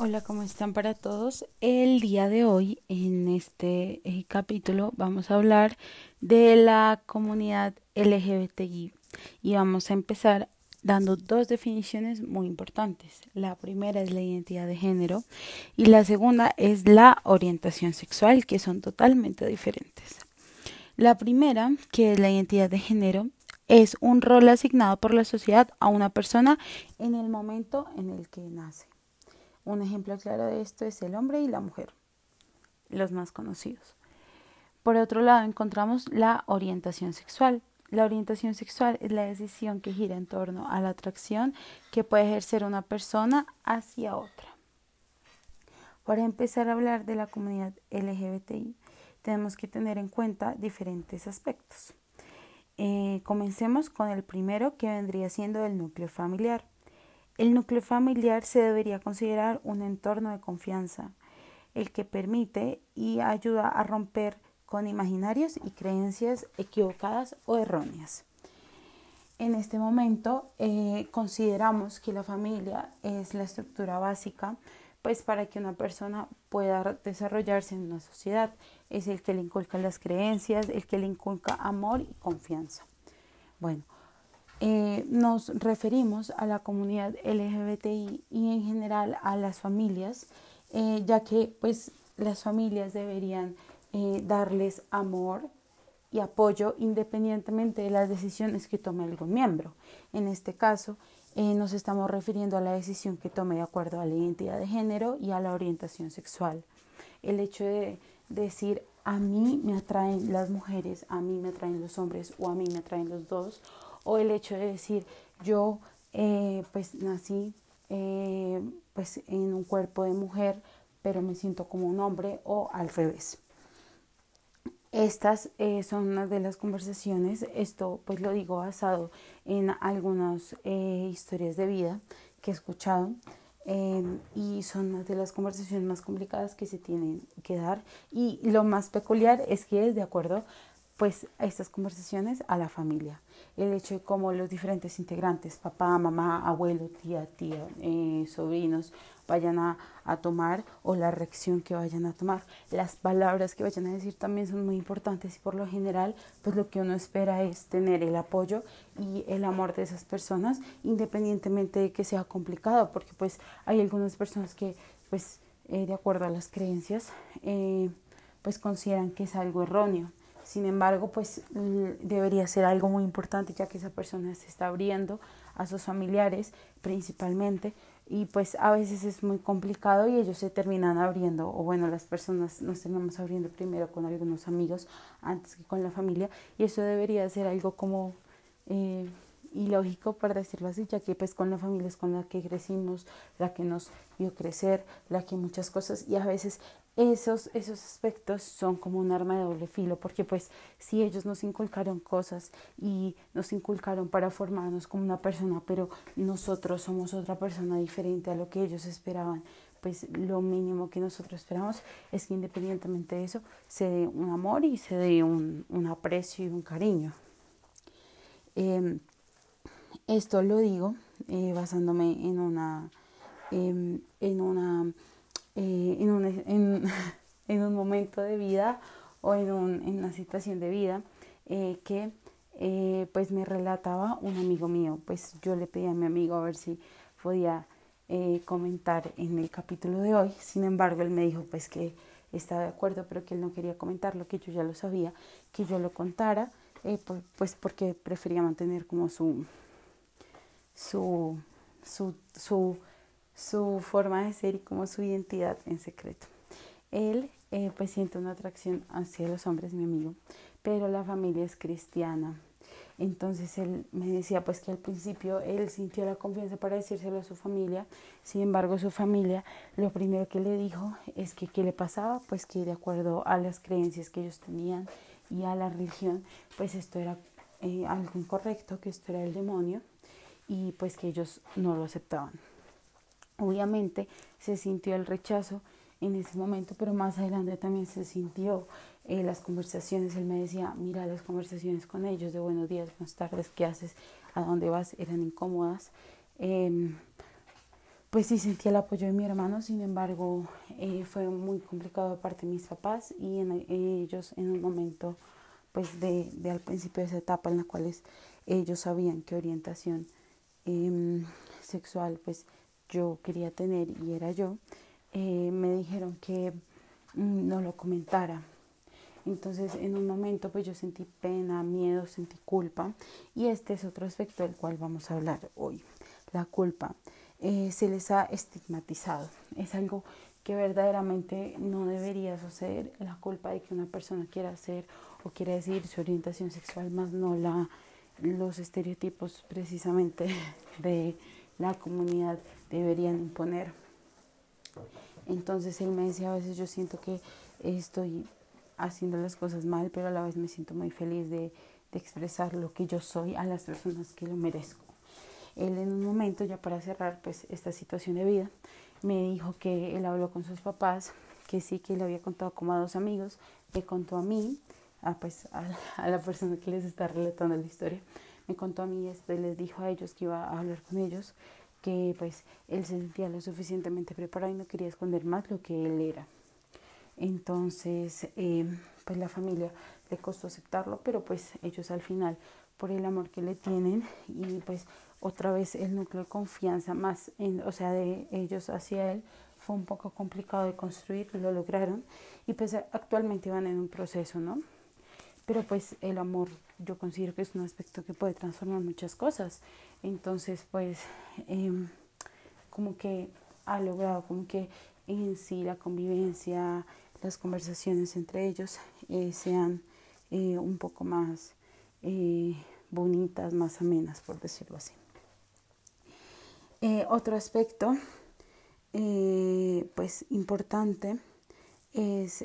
Hola, ¿cómo están para todos? El día de hoy, en este eh, capítulo, vamos a hablar de la comunidad LGBTI y vamos a empezar dando dos definiciones muy importantes. La primera es la identidad de género y la segunda es la orientación sexual, que son totalmente diferentes. La primera, que es la identidad de género, es un rol asignado por la sociedad a una persona en el momento en el que nace. Un ejemplo claro de esto es el hombre y la mujer, los más conocidos. Por otro lado, encontramos la orientación sexual. La orientación sexual es la decisión que gira en torno a la atracción que puede ejercer una persona hacia otra. Para empezar a hablar de la comunidad LGBTI, tenemos que tener en cuenta diferentes aspectos. Eh, comencemos con el primero que vendría siendo el núcleo familiar. El núcleo familiar se debería considerar un entorno de confianza, el que permite y ayuda a romper con imaginarios y creencias equivocadas o erróneas. En este momento eh, consideramos que la familia es la estructura básica pues para que una persona pueda desarrollarse en una sociedad. Es el que le inculca las creencias, el que le inculca amor y confianza. Bueno, eh, nos referimos a la comunidad LGBTI y en general a las familias, eh, ya que pues las familias deberían eh, darles amor y apoyo independientemente de las decisiones que tome algún miembro. En este caso, nos estamos refiriendo a la decisión que tome de acuerdo a la identidad de género y a la orientación sexual. El hecho de decir a mí me atraen las mujeres, a mí me atraen los hombres o a mí me atraen los dos, o el hecho de decir yo eh, pues nací eh, pues en un cuerpo de mujer pero me siento como un hombre o al revés. Estas eh, son unas de las conversaciones, esto pues lo digo basado en algunas historias de vida que he escuchado y son una de las conversaciones más complicadas que se tienen que dar y lo más peculiar es que es de acuerdo pues a estas conversaciones a la familia el hecho de cómo los diferentes integrantes, papá, mamá, abuelo, tía, tía, eh, sobrinos, vayan a, tomar o la reacción que vayan a tomar. Las palabras que vayan a decir también son muy importantes y por lo general, pues lo que uno espera es tener el apoyo y el amor de esas personas, independientemente de que sea complicado, porque pues hay algunas personas que, pues, eh, de acuerdo a las creencias, eh, pues consideran que es algo erróneo. Sin embargo, pues debería ser algo muy importante ya que esa persona se está abriendo a sus familiares principalmente y pues a veces es muy complicado y ellos se terminan abriendo o bueno las personas nos terminamos abriendo primero con algunos amigos antes que con la familia y eso debería ser algo como eh, ilógico para decirlo así ya que pues con la familia es con la que crecimos la que nos vio crecer la que muchas cosas y a veces esos, esos aspectos son como un arma de doble filo, porque pues si ellos nos inculcaron cosas y nos inculcaron para formarnos como una persona, pero nosotros somos otra persona diferente a lo que ellos esperaban, pues lo mínimo que nosotros esperamos es que independientemente de eso se dé un amor y se dé un, aprecio y un cariño. Em, esto lo digo eh, basándome en una, em, en una eh, en, un, en, un, momento de vida o en, un, en una situación de vida eh, que eh, pues me relataba un amigo mío. Pues yo le pedí a mi amigo a ver si podía comentar en el capítulo de hoy. Sin embargo, él me dijo pues que estaba de acuerdo, pero que él no quería comentar lo que yo ya lo sabía, que yo lo contara, pues porque prefería mantener como su, su, su su forma de ser y como su identidad en secreto. Él eh, pues siente una atracción hacia los hombres, mi amigo, pero la familia es cristiana. Entonces él me decía pues que al principio él sintió la confianza para decírselo a su familia, sin embargo su familia lo primero que le dijo es que qué le pasaba, pues que de acuerdo a las creencias que ellos tenían y a la religión, pues esto era eh, algo incorrecto, que esto era el demonio y pues que ellos no lo aceptaban. Obviamente se sintió el rechazo en ese momento, pero más adelante también se sintió eh, las conversaciones. Él me decía, mira, las conversaciones con ellos de buenos días, buenas tardes, ¿qué haces? ¿A dónde vas? Eran incómodas. Em, pues sí sentí el apoyo de mi hermano, sin embargo eh, fue muy complicado de parte de mis papás y en, ellos en un momento pues de, de, al principio de esa etapa en la cual ellos sabían qué orientación em, sexual pues yo quería tener y era yo, eh, me dijeron que mm, no lo comentara. Entonces en un momento pues yo sentí pena, miedo, sentí culpa y este es otro aspecto del cual vamos a hablar hoy, la culpa. Eh, se les ha estigmatizado. Es algo que verdaderamente no debería suceder. La culpa de que una persona quiera hacer o quiera decir su orientación sexual, más no la, los estereotipos precisamente de la comunidad deberían imponer. Entonces él me decía, a veces yo siento que estoy haciendo las cosas mal, pero a la vez me siento muy feliz de, de expresar lo que yo soy a las personas que lo merezco. Él en un momento, ya para cerrar pues esta situación de vida, me dijo que él habló con sus papás, que sí, que le había contado como a dos amigos, le contó a mí, a, pues, a, la persona que les está relatando la historia, me contó a mí y después les dijo a ellos que iba a hablar con ellos, pues él se sentía lo suficientemente preparado y no quería esconder más lo que él era. Entonces, eh, pues la familia le costó aceptarlo, pero pues ellos al final, por el amor que le tienen y pues otra vez el núcleo de confianza más, en, o sea, de ellos hacia él, fue un poco complicado de construir, lo lograron y pues actualmente van en un proceso, ¿no? Pero pues el amor yo considero que es un aspecto que puede transformar muchas cosas. Entonces pues em, como que ha logrado como que en sí la convivencia, las conversaciones entre ellos eh, sean eh, un poco más eh, bonitas, más amenas, por decirlo así. Otro aspecto, pues importante, es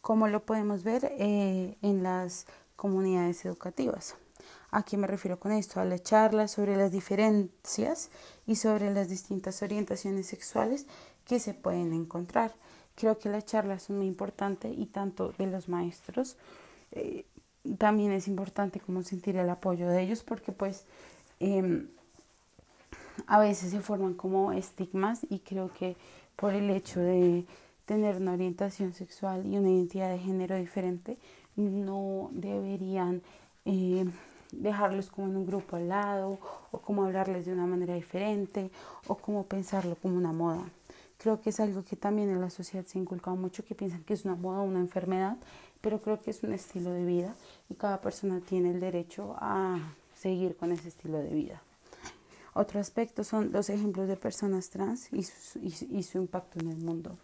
cómo lo podemos ver eh, en las comunidades educativas. ¿A qué me refiero con esto? A la charla sobre las diferencias y sobre las distintas orientaciones sexuales que se pueden encontrar. Creo que las charlas son muy importantes y tanto de los maestros eh, también es importante como sentir el apoyo de ellos porque pues eh, a veces se forman como estigmas y creo que por el hecho de tener una orientación sexual y una identidad de género diferente, no deberían eh, dejarlos como en un grupo al lado o como hablarles de una manera diferente o como pensarlo como una moda. Creo que es algo que también en la sociedad se ha inculcado mucho, que piensan que es una moda o una enfermedad, pero creo que es un estilo de vida y cada persona tiene el derecho a seguir con ese estilo de vida. Otro aspecto son los ejemplos de personas trans y su, y, su impacto en el mundo.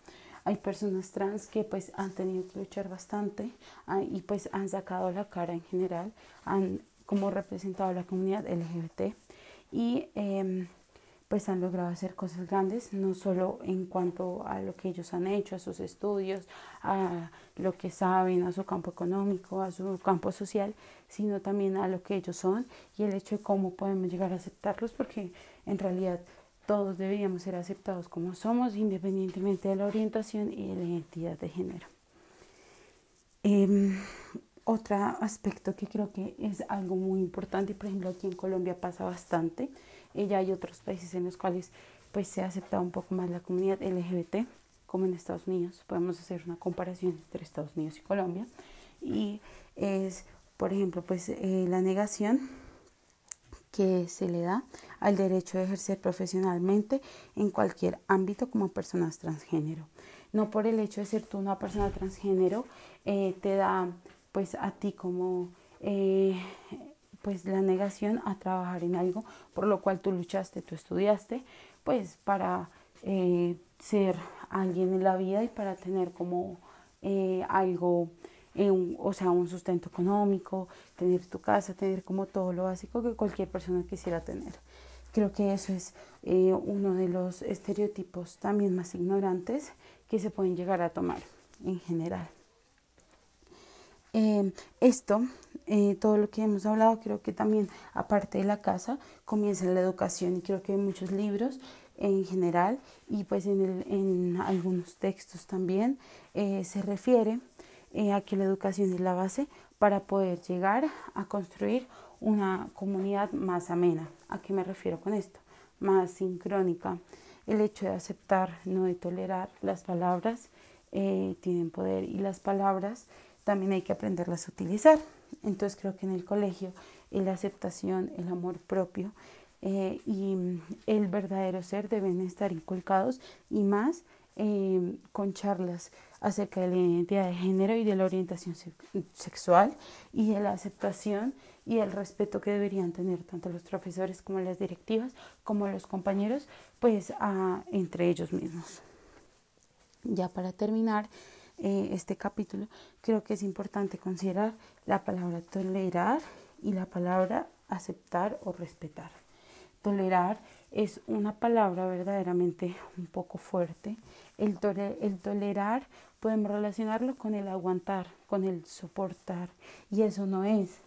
Hay personas trans que pues han tenido que luchar bastante ah, y pues han sacado la cara en general, han como representado a la comunidad LGBT y eh, pues han logrado hacer cosas grandes, no solo en cuanto a lo que ellos han hecho, a sus estudios, a lo que saben, a su campo económico, a su campo social, sino también a lo que ellos son y el hecho de cómo podemos llegar a aceptarlos, porque en realidad todos deberíamos ser aceptados como somos, independientemente de la orientación y de la identidad de género. Eh, otro aspecto que creo que es algo muy importante, por ejemplo aquí en Colombia pasa bastante, ya hay otros países en los cuales pues se ha aceptado un poco más la comunidad LGBT, como en Estados Unidos. Podemos hacer una comparación entre Estados Unidos y Colombia. Y es, por ejemplo, pues eh, la negación que se le da al derecho de ejercer profesionalmente en cualquier ámbito como personas transgénero. No por el hecho de ser tú una persona transgénero eh, te da pues a ti como eh, pues la negación a trabajar en algo por lo cual tú luchaste, tú estudiaste, pues para eh, ser alguien en la vida y para tener como algo, eh, o sea, un sustento económico, tener tu casa, tener como todo lo básico que cualquier persona quisiera tener. Creo que eso es uno de los estereotipos también más ignorantes que se pueden llegar a tomar en general. esto eh, todo lo que hemos hablado, creo que también aparte de la casa comienza la educación y creo que hay muchos libros en general y pues en, el, en algunos textos también eh, se refiere eh, a que la educación es la base para poder llegar a construir una comunidad más amena. ¿A qué me refiero con esto? más sincrónica. El hecho de aceptar, no de tolerar las palabras, eh, tienen poder y las palabras también hay que aprenderlas a utilizar. Entonces creo que en el colegio la aceptación, el amor propio eh, y el verdadero ser deben estar inculcados y más eh, con charlas acerca de la identidad de género y de la orientación sexual y de la aceptación y el respeto que deberían tener tanto los profesores como las directivas como los compañeros pues entre ellos mismos. Ya para terminar eh, este capítulo creo que es importante considerar la palabra tolerar y la palabra aceptar o respetar. Tolerar es una palabra verdaderamente un poco fuerte. El, tolerar podemos relacionarlo con el aguantar, con el soportar, y eso no es,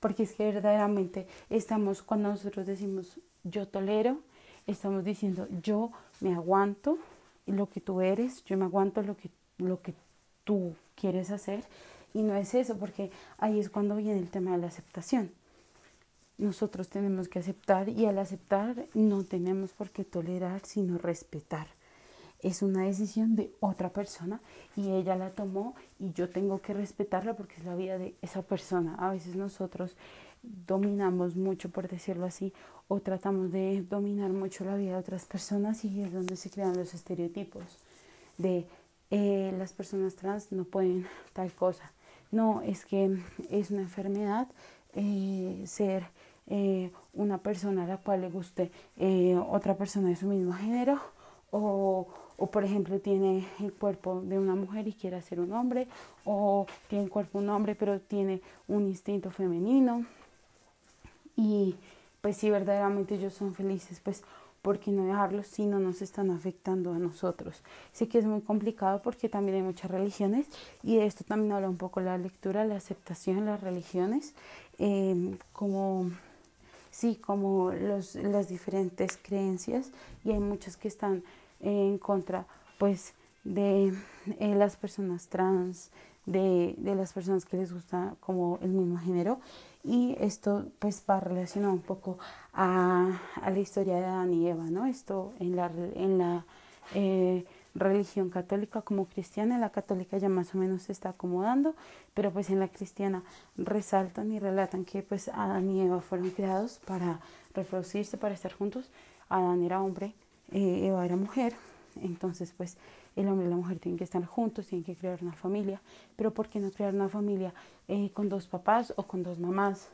porque es que verdaderamente estamos, cuando nosotros decimos yo tolero, estamos diciendo yo me aguanto lo que tú eres, yo me aguanto lo que, lo que tú quieres hacer, y no es eso, porque ahí es cuando viene el tema de la aceptación nosotros tenemos que aceptar y al aceptar no tenemos por qué tolerar, sino respetar. Es una decisión de otra persona y ella la tomó y yo tengo que respetarla porque es la vida de esa persona. A veces nosotros dominamos mucho, por decirlo así, o tratamos de dominar mucho la vida de otras personas y es donde se crean los estereotipos de eh, las personas trans no pueden tal cosa. No, es que es una enfermedad eh, ser eh, una persona a la cual le guste eh, otra persona de su mismo género o, o, por ejemplo tiene el cuerpo de una mujer y quiere ser un hombre o tiene el cuerpo de un hombre pero tiene un instinto femenino y pues si verdaderamente ellos son felices pues ¿por qué no dejarlos si no nos están afectando a nosotros? Sé que es muy complicado porque también hay muchas religiones y de esto también habla un poco la lectura, la aceptación las religiones, eh, como sí, como los, las diferentes creencias y hay muchas que están en contra pues de eh, las personas trans, de, de, las personas que les gusta como el mismo género y esto pues va relacionado un poco a, a la historia de Adán y Eva, ¿no? Esto en la, en la eh, religión católica como cristiana, la católica ya más o menos se está acomodando, pero pues en la cristiana resaltan y relatan que pues Adán y Eva fueron creados para reproducirse, para estar juntos. Adán era hombre, eh, Eva era mujer, entonces pues el hombre y la mujer tienen que estar juntos, tienen que crear una familia, pero ¿por qué no crear una familia eh, con dos papás o con dos mamás?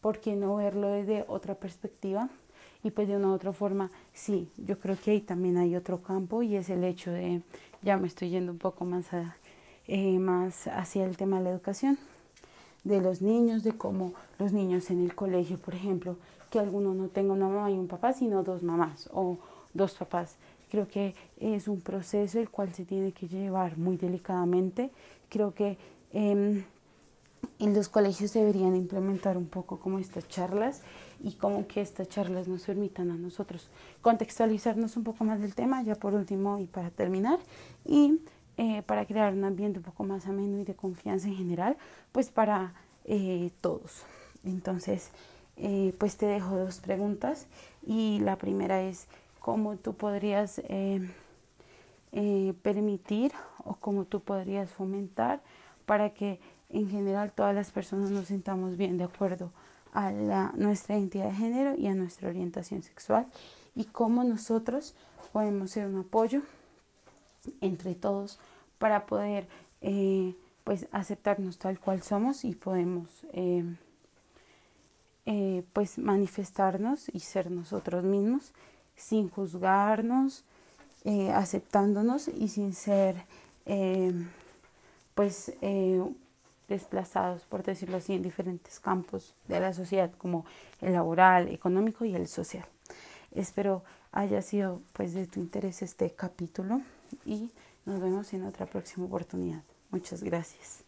¿Por qué no verlo desde otra perspectiva? Y pues de una u otra forma, sí, yo creo que ahí también hay otro campo y es el hecho de, ya me estoy yendo un poco más, eh, más hacia el tema de la educación, de los niños, de cómo los niños en el colegio, por ejemplo, que alguno no tenga una mamá y un papá, sino dos mamás o dos papás. Creo que es un proceso el cual se tiene que llevar muy delicadamente. Creo que eh, en los colegios deberían implementar un poco como estas charlas y como que estas charlas nos permitan a nosotros contextualizarnos un poco más del tema, ya por último y para terminar, y eh, para crear un ambiente un poco más ameno y de confianza en general, pues para eh, todos. Entonces, eh, pues te dejo dos preguntas y la primera es cómo tú podrías permitir o cómo tú podrías fomentar para que en general todas las personas nos sintamos bien de acuerdo a la, nuestra identidad de género y a nuestra orientación sexual y cómo nosotros podemos ser un apoyo entre todos para poder eh, pues aceptarnos tal cual somos y podemos eh, eh, pues manifestarnos y ser nosotros mismos sin juzgarnos aceptándonos y sin ser pues desplazados, por decirlo así, en diferentes campos de la sociedad, como el laboral, económico y el social. Espero haya sido pues de tu interés este capítulo y nos vemos en otra próxima oportunidad. Muchas gracias.